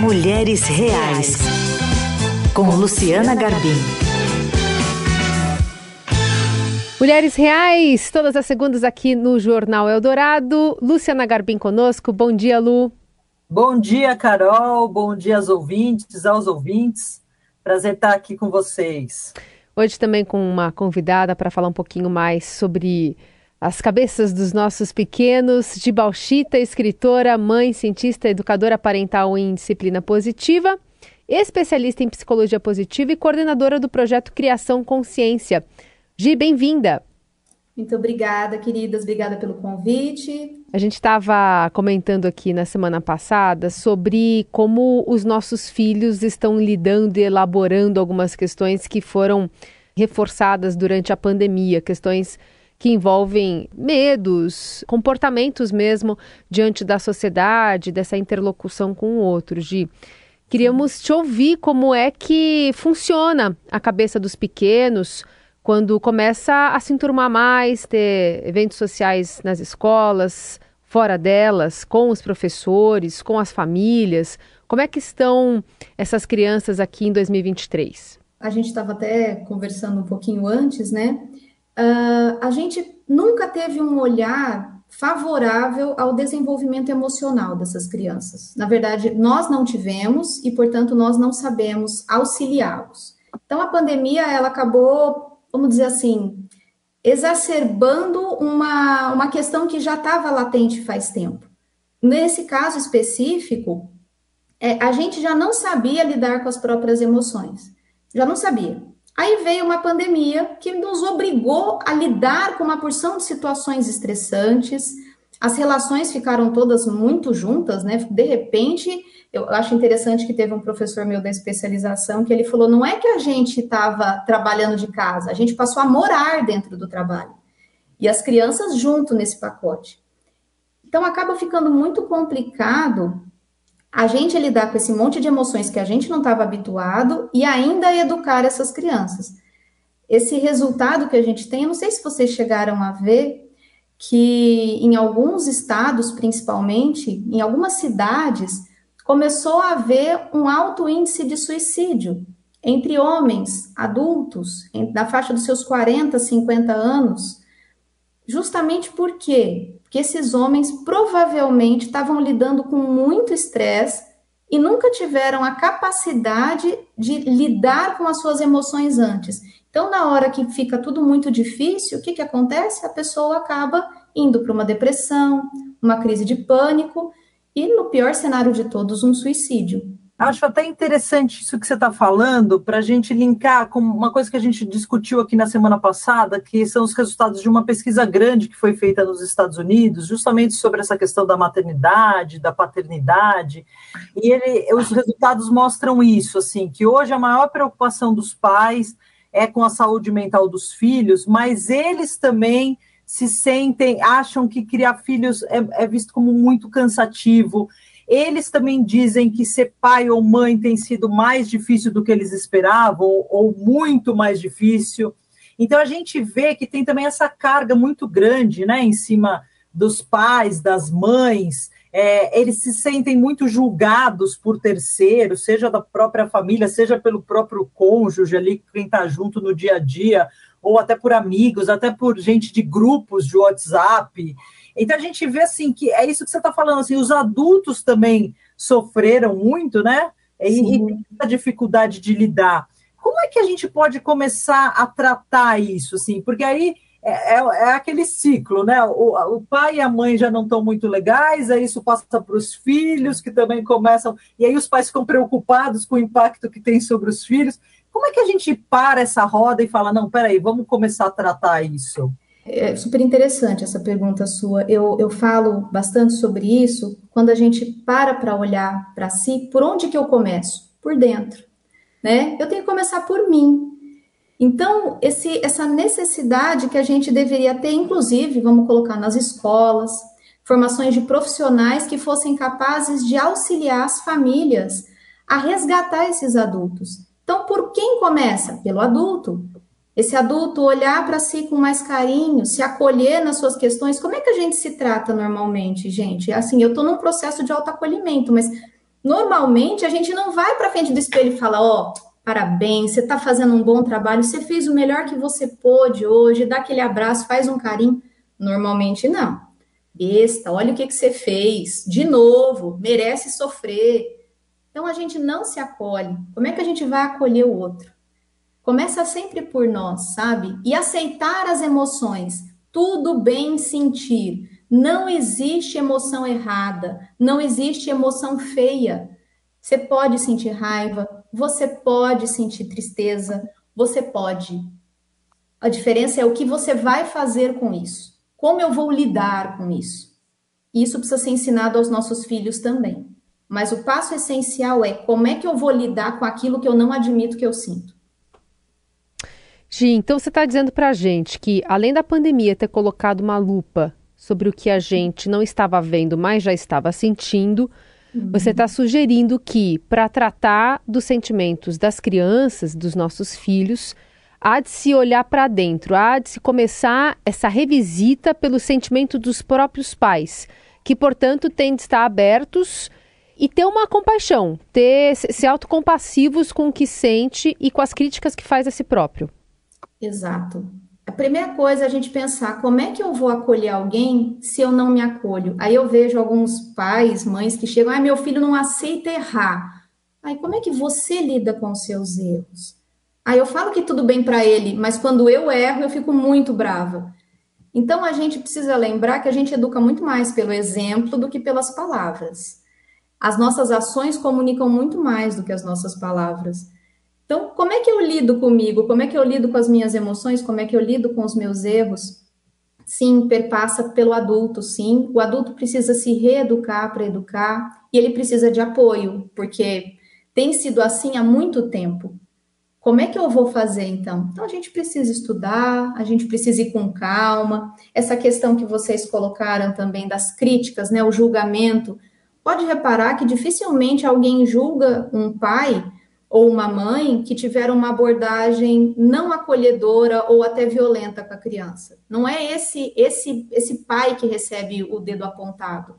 Mulheres Reais, com Luciana Garbim. Mulheres Reais, todas as segundas aqui no Jornal Eldorado. Luciana Garbim conosco. Bom dia, Lu. Bom dia, Carol. Bom dia aos ouvintes, aos ouvintes. Prazer estar aqui com vocês. Hoje também com uma convidada para falar um pouquinho mais sobre as cabeças dos nossos pequenos, de Bauchita, escritora, mãe, cientista, educadora parental em disciplina positiva, especialista em psicologia positiva e coordenadora do projeto Criação Consciência. Gi, bem-vinda. Muito obrigada, queridas. Obrigada pelo convite. A gente estava comentando aqui na semana passada sobre como os nossos filhos estão lidando e elaborando algumas questões que foram reforçadas durante a pandemia, questões que envolvem medos, comportamentos mesmo diante da sociedade, dessa interlocução com o outro. Gi, queríamos te ouvir como é que funciona a cabeça dos pequenos quando começa a se enturmar mais, ter eventos sociais nas escolas, fora delas, com os professores, com as famílias. Como é que estão essas crianças aqui em 2023? A gente estava até conversando um pouquinho antes, né? Uh, a gente nunca teve um olhar favorável ao desenvolvimento emocional dessas crianças. Na verdade, nós não tivemos e, portanto, nós não sabemos auxiliá-los. Então, a pandemia, ela acabou, vamos dizer assim, exacerbando uma, uma questão que já estava latente faz tempo. Nesse caso específico, é, a gente já não sabia lidar com as próprias emoções. Já não sabia. Aí veio uma pandemia que nos obrigou a lidar com uma porção de situações estressantes. As relações ficaram todas muito juntas, né? De repente, eu acho interessante que teve um professor meu da especialização que ele falou: não é que a gente estava trabalhando de casa, a gente passou a morar dentro do trabalho. E as crianças junto nesse pacote. Então acaba ficando muito complicado a gente lidar com esse monte de emoções que a gente não estava habituado e ainda educar essas crianças. Esse resultado que a gente tem, eu não sei se vocês chegaram a ver que em alguns estados, principalmente, em algumas cidades, começou a haver um alto índice de suicídio entre homens adultos, na faixa dos seus 40, 50 anos, justamente porque que esses homens provavelmente estavam lidando com muito estresse e nunca tiveram a capacidade de lidar com as suas emoções antes. Então, na hora que fica tudo muito difícil, o que, que acontece? A pessoa acaba indo para uma depressão, uma crise de pânico e, no pior cenário de todos, um suicídio. Acho até interessante isso que você está falando, para a gente linkar com uma coisa que a gente discutiu aqui na semana passada, que são os resultados de uma pesquisa grande que foi feita nos Estados Unidos, justamente sobre essa questão da maternidade, da paternidade. E ele, os resultados mostram isso, assim, que hoje a maior preocupação dos pais é com a saúde mental dos filhos, mas eles também se sentem, acham que criar filhos é, é visto como muito cansativo eles também dizem que ser pai ou mãe tem sido mais difícil do que eles esperavam, ou, muito mais difícil. Então a gente vê que tem também essa carga muito grande né, em cima dos pais, das mães. É, eles se sentem muito julgados por terceiros, seja da própria família, seja pelo próprio cônjuge ali, quem está junto no dia a dia, ou até por amigos, até por gente de grupos de WhatsApp. Então a gente vê assim que é isso que você está falando, assim, os adultos também sofreram muito, né? E, e tem a dificuldade de lidar. Como é que a gente pode começar a tratar isso, assim? Porque aí é, é, é aquele ciclo, né? O, o, pai e a mãe já não estão muito legais, aí isso passa para os filhos que também começam, e aí os pais ficam preocupados com o impacto que tem sobre os filhos. Como é que a gente para essa roda e fala, não, peraí, vamos começar a tratar isso? É super interessante essa pergunta sua. Eu, eu falo bastante sobre isso quando a gente para para olhar para si. Por onde que eu começo? Por dentro, né? Eu tenho que começar por mim. Então, esse, essa necessidade que a gente deveria ter, inclusive, vamos colocar nas escolas, formações de profissionais que fossem capazes de auxiliar as famílias a resgatar esses adultos. Então, por quem começa? Pelo adulto. Esse adulto olhar para si com mais carinho, se acolher nas suas questões. Como é que a gente se trata normalmente, gente? Assim, eu estou num processo de autoacolhimento, mas Normalmente a gente não vai para frente do espelho e fala, ó, oh, parabéns, você está fazendo um bom trabalho, você fez o melhor que você pôde hoje, dá aquele abraço, faz um carinho. Normalmente não. Besta, olha o que, que você fez, de novo, merece sofrer. Então a gente não se acolhe. Como é que a gente vai acolher o outro? Começa sempre por nós, sabe? E aceitar as emoções. Tudo bem sentir. Não existe emoção errada, não existe emoção feia. Você pode sentir raiva, você pode sentir tristeza, você pode. A diferença é o que você vai fazer com isso. Como eu vou lidar com isso? Isso precisa ser ensinado aos nossos filhos também. Mas o passo essencial é como é que eu vou lidar com aquilo que eu não admito que eu sinto. Gi, então você está dizendo para a gente que, além da pandemia ter colocado uma lupa sobre o que a gente não estava vendo, mas já estava sentindo, uhum. você está sugerindo que, para tratar dos sentimentos das crianças, dos nossos filhos, há de se olhar para dentro, há de se começar essa revisita pelo sentimento dos próprios pais, que, portanto, têm de estar abertos e ter uma compaixão, ter ser autocompassivos com o que sente e com as críticas que faz a si próprio. Exato. A primeira coisa é a gente pensar como é que eu vou acolher alguém se eu não me acolho. Aí eu vejo alguns pais, mães que chegam, ah, meu filho não aceita errar. Aí como é que você lida com os seus erros? Aí eu falo que tudo bem para ele, mas quando eu erro, eu fico muito brava. Então a gente precisa lembrar que a gente educa muito mais pelo exemplo do que pelas palavras. As nossas ações comunicam muito mais do que as nossas palavras. Então, como é que eu lido comigo? Como é que eu lido com as minhas emoções? Como é que eu lido com os meus erros? Sim, perpassa pelo adulto, sim. O adulto precisa se reeducar para educar e ele precisa de apoio, porque tem sido assim há muito tempo. Como é que eu vou fazer então? Então a gente precisa estudar, a gente precisa ir com calma. Essa questão que vocês colocaram também das críticas, né, o julgamento. Pode reparar que dificilmente alguém julga um pai ou uma mãe que tiveram uma abordagem não acolhedora ou até violenta com a criança. Não é esse esse esse pai que recebe o dedo apontado.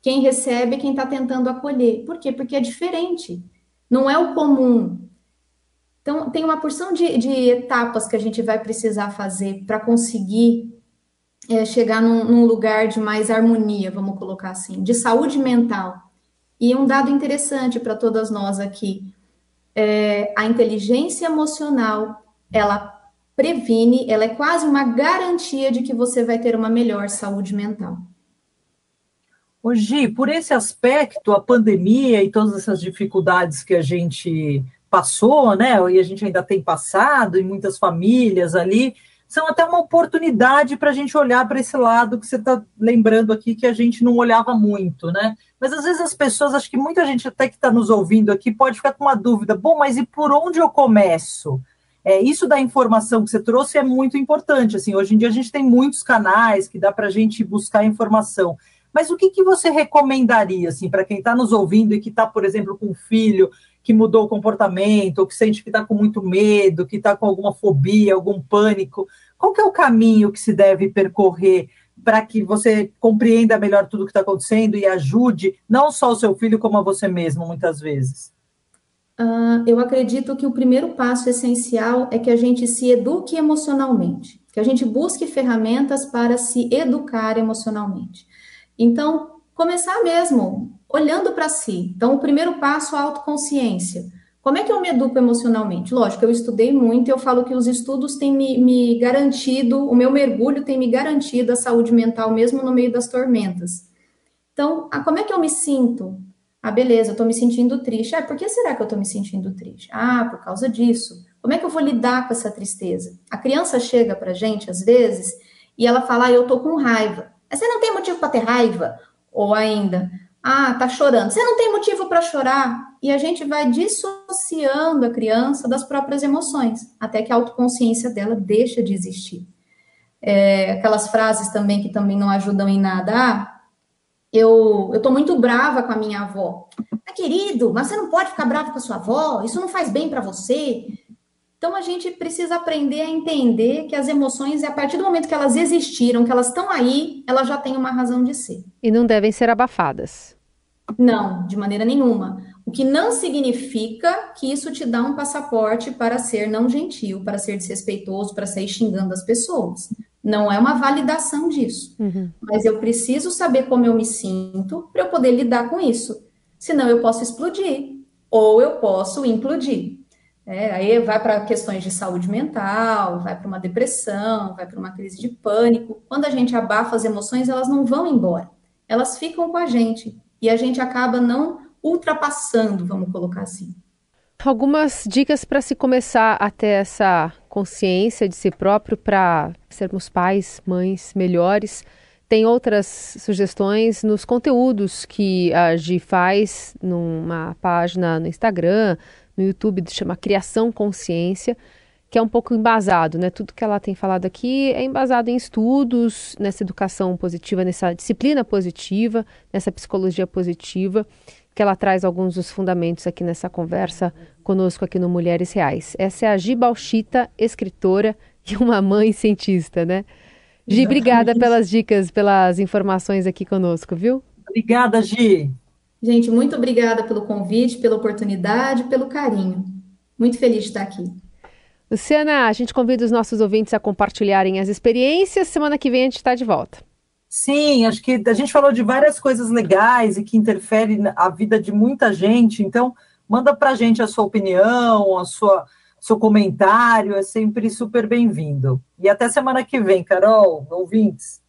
Quem recebe é quem está tentando acolher. Por quê? Porque é diferente. Não é o comum. Então, tem uma porção de, de etapas que a gente vai precisar fazer para conseguir é, chegar num, num lugar de mais harmonia, vamos colocar assim, de saúde mental. E um dado interessante para todas nós aqui: é, a inteligência emocional, ela previne, ela é quase uma garantia de que você vai ter uma melhor saúde mental. Hoje, por esse aspecto, a pandemia e todas essas dificuldades que a gente passou, né, e a gente ainda tem passado, em muitas famílias ali, são até uma oportunidade para a gente olhar para esse lado que você está lembrando aqui que a gente não olhava muito, né? Mas às vezes as pessoas, acho que muita gente até que está nos ouvindo aqui pode ficar com uma dúvida: bom, mas e por onde eu começo? É, isso da informação que você trouxe é muito importante. Assim, hoje em dia a gente tem muitos canais que dá para a gente buscar informação. Mas o que, que você recomendaria assim, para quem está nos ouvindo e que está, por exemplo, com um filho que mudou o comportamento, que sente que está com muito medo, que está com alguma fobia, algum pânico? Qual que é o caminho que se deve percorrer para que você compreenda melhor tudo o que está acontecendo e ajude não só o seu filho, como a você mesmo, muitas vezes? Uh, eu acredito que o primeiro passo essencial é que a gente se eduque emocionalmente, que a gente busque ferramentas para se educar emocionalmente. Então, começar mesmo olhando para si. Então, o primeiro passo a autoconsciência. Como é que eu me educo emocionalmente? Lógico, eu estudei muito e eu falo que os estudos têm me, me, garantido, o meu mergulho tem me garantido a saúde mental mesmo no meio das tormentas. Então, ah, como é que eu me sinto? Ah, beleza, eu tô me sentindo triste. Ah, por que será que eu tô me sentindo triste? Ah, por causa disso. Como é que eu vou lidar com essa tristeza? A criança chega pra gente, às vezes, e ela fala, ah, eu tô com raiva. Mas você não tem motivo para ter raiva? Ou ainda, ah, tá chorando. Você não tem motivo para chorar. E a gente vai dissociando a criança das próprias emoções, até que a autoconsciência dela deixa de existir. É, aquelas frases também que também não ajudam em nada. Ah, eu, eu tô muito brava com a minha avó. Ah, querido, mas você não pode ficar bravo com a sua avó, isso não faz bem para você. Então a gente precisa aprender a entender que as emoções, a partir do momento que elas existiram, que elas estão aí, elas já têm uma razão de ser. E não devem ser abafadas. Não, de maneira nenhuma. O que não significa que isso te dá um passaporte para ser não gentil, para ser desrespeitoso, para sair xingando as pessoas. Não é uma validação disso. Uhum. Mas eu preciso saber como eu me sinto para eu poder lidar com isso. Senão eu posso explodir ou eu posso implodir. É, aí vai para questões de saúde mental, vai para uma depressão, vai para uma crise de pânico. Quando a gente abafa as emoções, elas não vão embora, elas ficam com a gente e a gente acaba não ultrapassando, vamos colocar assim. Algumas dicas para se começar a ter essa consciência de si próprio para sermos pais, mães melhores. Tem outras sugestões nos conteúdos que a Gi faz numa página no Instagram, no YouTube, chama Criação Consciência, que é um pouco embasado, né? Tudo que ela tem falado aqui é embasado em estudos, nessa educação positiva, nessa disciplina positiva, nessa psicologia positiva que ela traz alguns dos fundamentos aqui nessa conversa conosco aqui no Mulheres Reais. Essa é a Gi Bauchita, escritora e uma mãe cientista, né? Gi, obrigada pelas dicas, pelas informações aqui conosco, viu? Obrigada, Gi. Gente, muito obrigada pelo convite, pela oportunidade, pelo carinho. Muito feliz de estar aqui. Luciana, a gente convida os nossos ouvintes a compartilharem as experiências. Semana que vem a gente está de volta. Sim, acho que a gente falou de várias coisas legais e que interferem na vida de muita gente. Então, manda para a gente a sua opinião, a sua seu comentário, é sempre super bem-vindo. E até semana que vem, Carol, ouvintes.